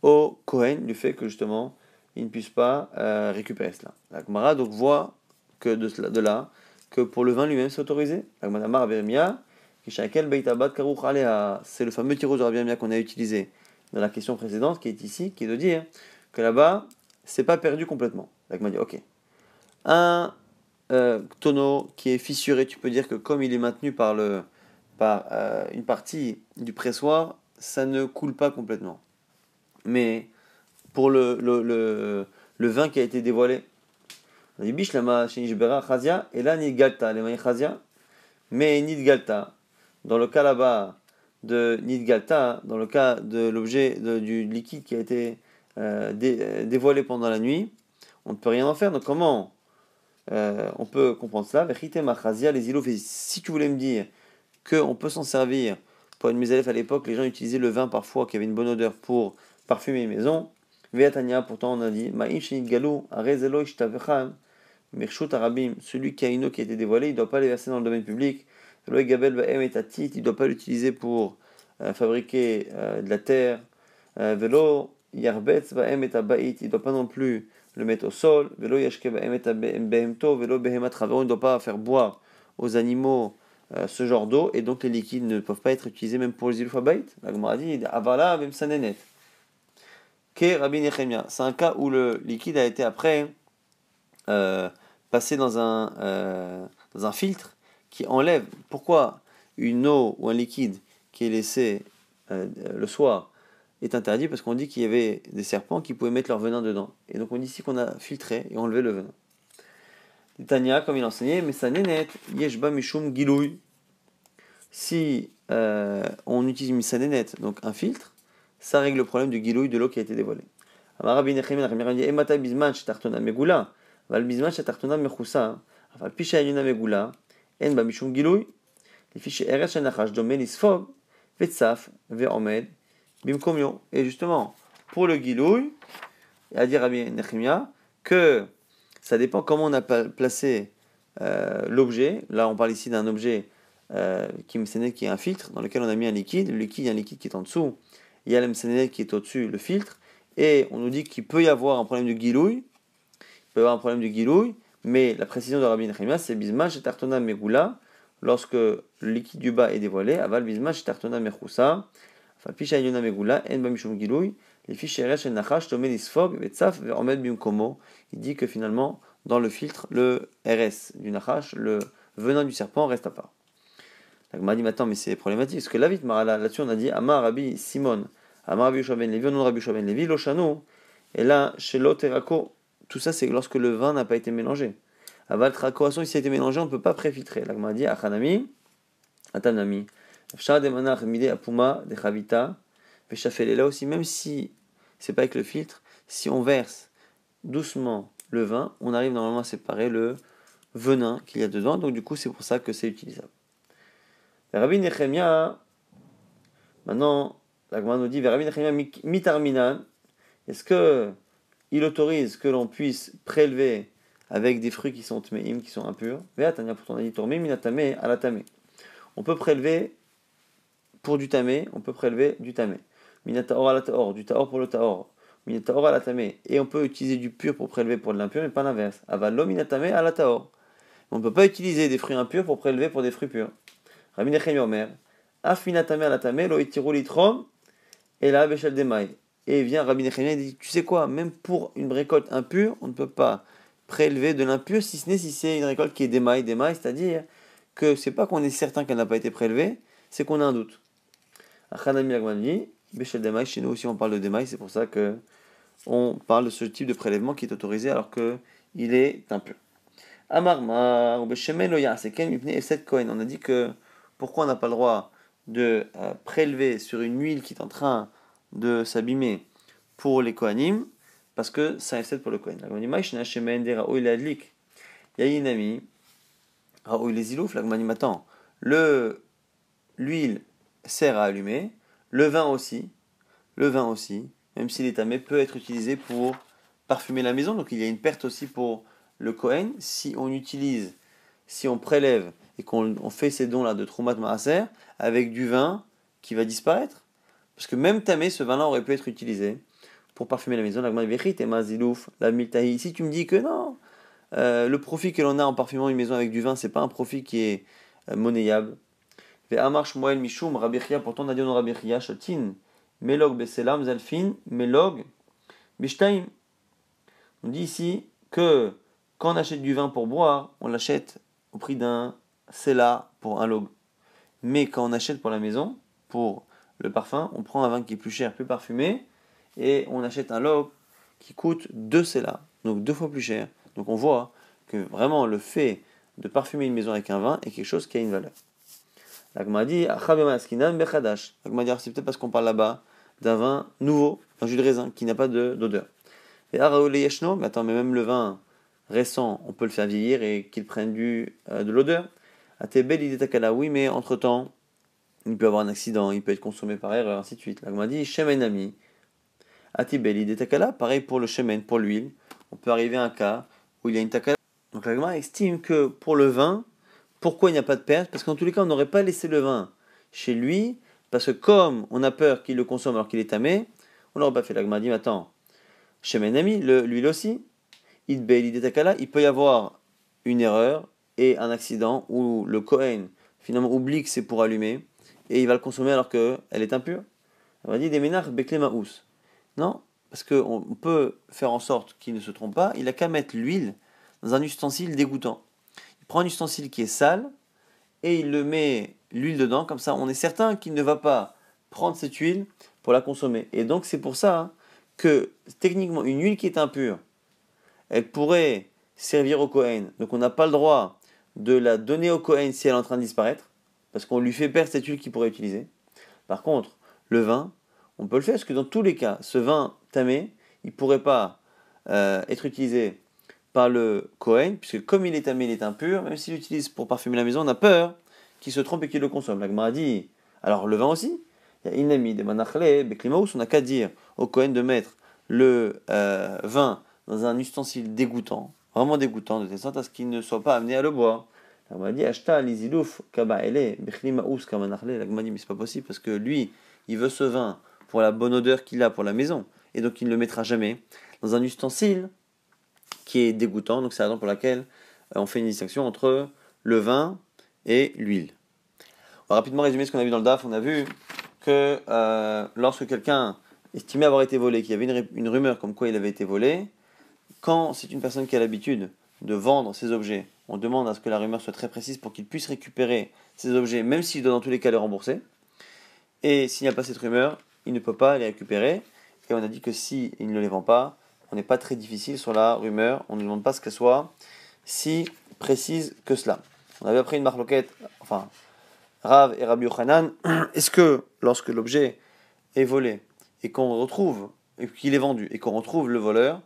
au Kohen du fait que justement il ne puisse pas euh, récupérer cela. La Gemara donc voit que de, cela, là que pour le vin lui-même c'est autorisé. La Gemara c'est le fameux tirage de Rabbi qu'on a utilisé dans la question précédente qui est ici, qui est de dire que là-bas c'est pas perdu complètement. La Gemara dit ok. Un euh, tonneau qui est fissuré, tu peux dire que comme il est maintenu par le par euh, une partie du pressoir, ça ne coule pas complètement. Mais pour le, le, le, le vin qui a été dévoilé, et là galta, les chazia, mais galta. Dans le cas là-bas de galta, dans le cas de l'objet du liquide qui a été euh, euh, dévoilé pendant la nuit, on ne peut rien en faire. Donc comment on peut comprendre cela? Les îlots, si tu voulais me dire qu'on peut s'en servir pour une misalef à l'époque, les gens utilisaient le vin parfois qui avait une bonne odeur pour parfumer une maison. Veatania, pourtant on a dit, celui qui a une eau qui a été dévoilée, il ne doit pas les verser dans le domaine public. Il ne doit pas l'utiliser pour euh, fabriquer euh, de la terre. Euh, vélo, Yarbetz Vaem et Abait, il ne doit pas non plus le mettre au sol. Velo Yashke Vaem et Velo Behemat il ne doit pas faire boire aux animaux euh, ce genre d'eau, et donc les liquides ne peuvent pas être utilisés même pour les ilufabait. La Gemara dit Avala Sanenet. Ke Rabbi Nechemia. C'est un cas où le liquide a été après euh, passé dans un, euh, dans un filtre qui enlève. Pourquoi une eau ou un liquide qui est laissé le soir est interdit parce qu'on dit qu'il y avait des serpents qui pouvaient mettre leur venin dedans. Et donc on dit ici qu'on a filtré et enlevé le venin. Tania, comme il enseignait, mais ça nénette, yeshba mishum gilouy. Si euh, on utilise misanenet, donc un filtre, ça règle le problème du gilouy de l'eau qui a été dévoilée. Bimkomio. Et justement, pour le Gilouï, à dire à Nechimia, que ça dépend comment on a placé euh, l'objet. Là, on parle ici d'un objet euh, qui est un filtre dans lequel on a mis un liquide. Le liquide, il y a un liquide qui est en dessous. Il y a l'MCNL qui est au-dessus, le filtre. Et on nous dit qu'il peut y avoir un problème de guilouille. Il peut y avoir un problème de guilouille. Mais la précision de Rabbi Nechemia, c'est Bismash et Tartona Megula. Lorsque le liquide du bas est dévoilé, aval Bismash et Tartona Mechoussa. Il dit que finalement, dans le filtre, le RS du Nachash, le venin du serpent, reste à part. Donc, m'a dit, attends, mais c'est problématique. Parce que là, vite, là-dessus, on a dit Amar Rabbi Simon, Amar Rabbi Shoben Levi, non Rabbi Shoben Levi, Lochano. Et là, chez l'Oterako, tout ça, c'est lorsque le vin n'a pas été mélangé. Aval Trakoason, si ça a été mélangé, on ne peut pas préfiltrer. Là, m'a dit Achanami, Atanami. De Apuma, de Chavita. Là aussi, même si c'est pas avec le filtre. Si on verse doucement le vin, on arrive normalement à séparer le venin qu'il y a dedans. Donc du coup, c'est pour ça que c'est utilisable. Rabbi Nechemia, maintenant, la nous dit, Rabbi Nechemia mitarminan, est-ce que il autorise que l'on puisse prélever avec des fruits qui sont tmeim, qui sont impurs? On peut prélever pour du tamé, on peut prélever du tamé minataor à la taor, du taor pour le taor, minataor à la tamé. Et on peut utiliser du pur pour prélever pour de l'impur, mais pas l'inverse. Avalo minatame à la taor. On ne peut pas utiliser des fruits impurs pour prélever pour des fruits purs. Rabbi Nechemi Omer, afinatame à la tamé, lo litrom, et la bechel demai. Et vient Rabbi Nechemi et dit, tu sais quoi, même pour une récolte impure, on ne peut pas prélever de l'impur, si ce n'est si c'est une récolte qui est démaille, démaille, c'est-à-dire que c'est pas qu'on est certain qu'elle n'a pas été prélevée, c'est qu'on a un doute. Béchel Demaï, chez nous aussi on parle de Demaï, c'est pour ça que on parle de ce type de prélèvement qui est autorisé alors qu'il est impur. Amarma, ou c'est Kohen. On a dit que pourquoi on n'a pas le droit de euh, prélever sur une huile qui est en train de s'abîmer pour les Kohanim, parce que un Efset pour le Kohen. Il y a une amie, les l'huile sert à allumer, le vin aussi, le vin aussi, même s'il est tamé, peut être utilisé pour parfumer la maison. Donc il y a une perte aussi pour le Kohen. Si on utilise, si on prélève et qu'on fait ces dons-là de Troumat Maaser avec du vin qui va disparaître. Parce que même tamé, ce vin-là aurait pu être utilisé pour parfumer la maison. La Si tu me dis que non, euh, le profit que l'on a en parfumant une maison avec du vin, c'est pas un profit qui est euh, monnayable. Mishum pourtant on dit Melog Zalfin, Melog. On dit ici que quand on achète du vin pour boire, on l'achète au prix d'un Sela pour un log. Mais quand on achète pour la maison, pour le parfum, on prend un vin qui est plus cher, plus parfumé, et on achète un log qui coûte deux Sela, donc deux fois plus cher. Donc on voit que vraiment le fait de parfumer une maison avec un vin est quelque chose qui a une valeur. L'agma dit. L'agma dit c'est peut-être parce qu'on parle là-bas d'un vin nouveau, un jus de raisin qui n'a pas d'odeur. Et yeshno, mais attends, mais même le vin récent, on peut le faire vieillir et qu'il prenne du, euh, de l'odeur. Atebel takala, oui, mais entre temps, il peut avoir un accident, il peut être consommé par erreur, ainsi de suite. L'agma dit shemenami. Atibel takala, pareil pour le shemen, pour l'huile. On peut arriver à un cas où il y a une takala. Donc l'agma estime que pour le vin, pourquoi il n'y a pas de perte Parce qu'en tous les cas, on n'aurait pas laissé le vin chez lui, parce que comme on a peur qu'il le consomme alors qu'il est tamé, On l'aurait pas fait. L'agma dit, attends, chez Menami, l'huile aussi, il peut y avoir une erreur et un accident où le Kohen finalement oublie que c'est pour allumer et il va le consommer alors qu'elle est impure. On va dire des ménages maous. Non, parce qu'on peut faire en sorte qu'il ne se trompe pas, il a qu'à mettre l'huile dans un ustensile dégoûtant. Prend un ustensile qui est sale et il le met l'huile dedans, comme ça on est certain qu'il ne va pas prendre cette huile pour la consommer. Et donc c'est pour ça que techniquement une huile qui est impure, elle pourrait servir au Cohen. Donc on n'a pas le droit de la donner au Cohen si elle est en train de disparaître, parce qu'on lui fait perdre cette huile qu'il pourrait utiliser. Par contre, le vin, on peut le faire, parce que dans tous les cas, ce vin tamé, il ne pourrait pas euh, être utilisé par le Cohen, puisque comme il est tamé, il est impur, même s'il l'utilise pour parfumer la maison, on a peur qu'il se trompe et qu'il le consomme. La a dit, alors le vin aussi, il y a Inami, de Manachle, Beklimaus, on n'a qu'à dire au Cohen de mettre le euh, vin dans un ustensile dégoûtant, vraiment dégoûtant, de telle sorte à ce qu'il ne soit pas amené à le boire. La m'a dit, Ashta, Lizilouf, Kaba, Ele, Beklimaus, Kamanachle, la dit, mais c'est pas possible parce que lui, il veut ce vin pour la bonne odeur qu'il a pour la maison, et donc il ne le mettra jamais dans un ustensile qui est dégoûtant. Donc c'est la raison pour laquelle euh, on fait une distinction entre le vin et l'huile. On va rapidement résumer ce qu'on a vu dans le DAF. On a vu que euh, lorsque quelqu'un estimait avoir été volé, qu'il y avait une, rumeur comme quoi il avait été volé, quand c'est une personne qui a l'habitude de vendre ses objets, on demande à ce que la rumeur soit très précise pour qu'il puisse récupérer ses objets, même s'il doit dans tous les cas les rembourser. Et s'il n'y a pas cette rumeur, il ne peut pas les récupérer. Et on a dit que s'il ne les vend pas, on n'est pas très difficile sur la rumeur, on ne demande pas ce qu'elle soit si précise que cela. On avait appris une marloquette, enfin, Rav et Rabbi Yochanan, est-ce que lorsque l'objet est volé et qu'on retrouve, et qu'il est vendu, et qu'on retrouve le voleur,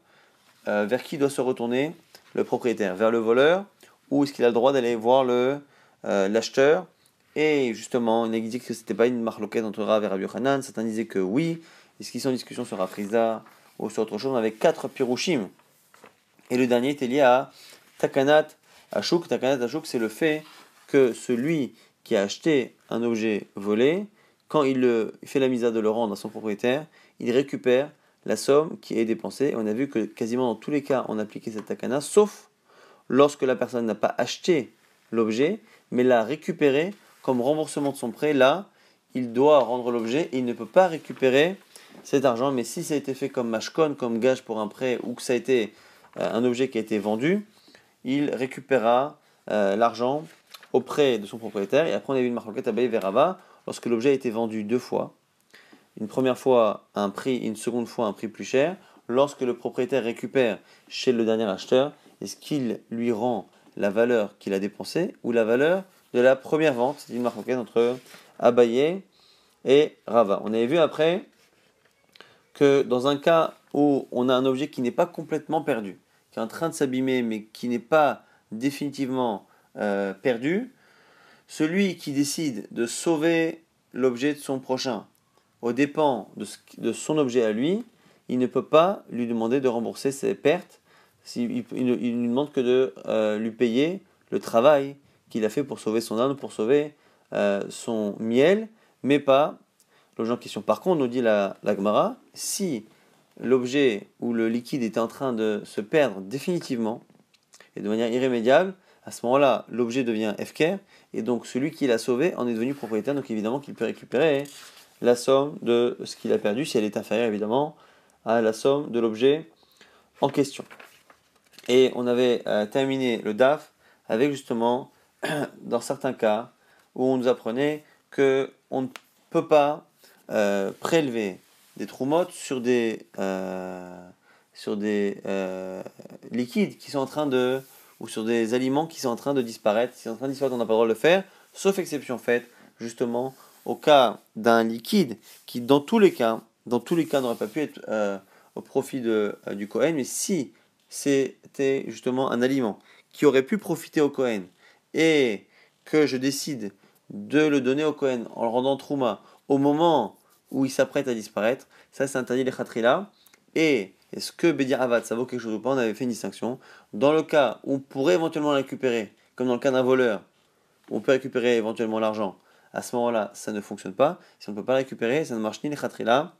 euh, vers qui doit se retourner le propriétaire? Vers le voleur ou est-ce qu'il a le droit d'aller voir le euh, l'acheteur? Et justement, il a dit que ce n'était pas une marloquette entre Rav et Rabbi Yochanan, certains disaient que oui, est-ce qu'ils sont en discussion sur Afriza ou sur autre chose On avait quatre pirushim. Et le dernier était lié à Takanat Ashuk. Takanat Ashuk, c'est le fait que celui qui a acheté un objet volé, quand il, le, fait la mise à de le rendre à son propriétaire, il récupère la somme qui est dépensée. On a vu que quasiment dans tous les cas, on appliquait cette takana, sauf lorsque la personne n'a pas acheté l'objet, mais l'a récupéré comme remboursement de son prêt. Là, il doit rendre l'objet et il ne peut pas récupérer cet argent. Mais si ça a été fait comme mashkon, comme gage pour un prêt, ou que ça a été euh, un objet qui a été vendu, il récupérera euh, l'argent auprès de son propriétaire. Et après, on a vu une marque à Verava lorsque l'objet a été vendu deux fois. Une première fois à un prix, une seconde fois à un prix plus cher. Lorsque le propriétaire récupère chez le dernier acheteur, est-ce qu'il lui rend la valeur qu'il a dépensée ou la valeur de la première vente? C'est une marque entre Abaye et Rava. On avait vu après que dans un cas où on a un objet qui n'est pas complètement perdu, qui est en train de s'abîmer mais qui n'est pas définitivement euh, perdu, celui qui décide de sauver l'objet de son prochain au dépens de, son objet à lui, il ne peut pas lui demander de rembourser ses pertes. Il, ne lui demande que de euh, lui payer le travail qu'il a fait pour sauver son âne, pour sauver euh, son miel, mais pas l'objet en question. Par contre, nous dit la, la Gemara, si l'objet ou le liquide était en train de se perdre définitivement et de manière irrémédiable, à ce moment-là, l'objet devient FK, et donc celui qui l'a sauvé en est devenu propriétaire, donc évidemment qu'il peut récupérer la somme de ce qu'il a perdu, si elle est inférieure évidemment à la somme de l'objet en question. Et on avait euh, terminé le DAF avec justement, dans certains cas, où on nous apprenait que on ne peut pas euh, prélever des troumottes sur des, euh, sur des liquides qui sont en train de ou sur des aliments qui sont en train de disparaître. Si sont en train de disparaître, on n'a pas le droit de le faire, sauf exception faite, justement, au cas d'un liquide qui, dans tous les cas, dans tous les cas, n'aurait pas pu être euh, au profit de, euh, du Cohen, mais si c'était justement un aliment qui aurait pu profiter au Cohen et que je décide de le donner au Cohen en le rendant trouma au moment où il s'apprête à disparaître, ça c'est interdit les khatrila. Et est-ce que Bédir Avad, ça vaut quelque chose ou pas? On avait fait une distinction. Dans le cas où on pourrait éventuellement le récupérer, comme dans le cas d'un voleur, on peut récupérer éventuellement l'argent, à ce moment-là, ça ne fonctionne pas. Si on ne peut pas récupérer, ça ne marche ni les khatrila,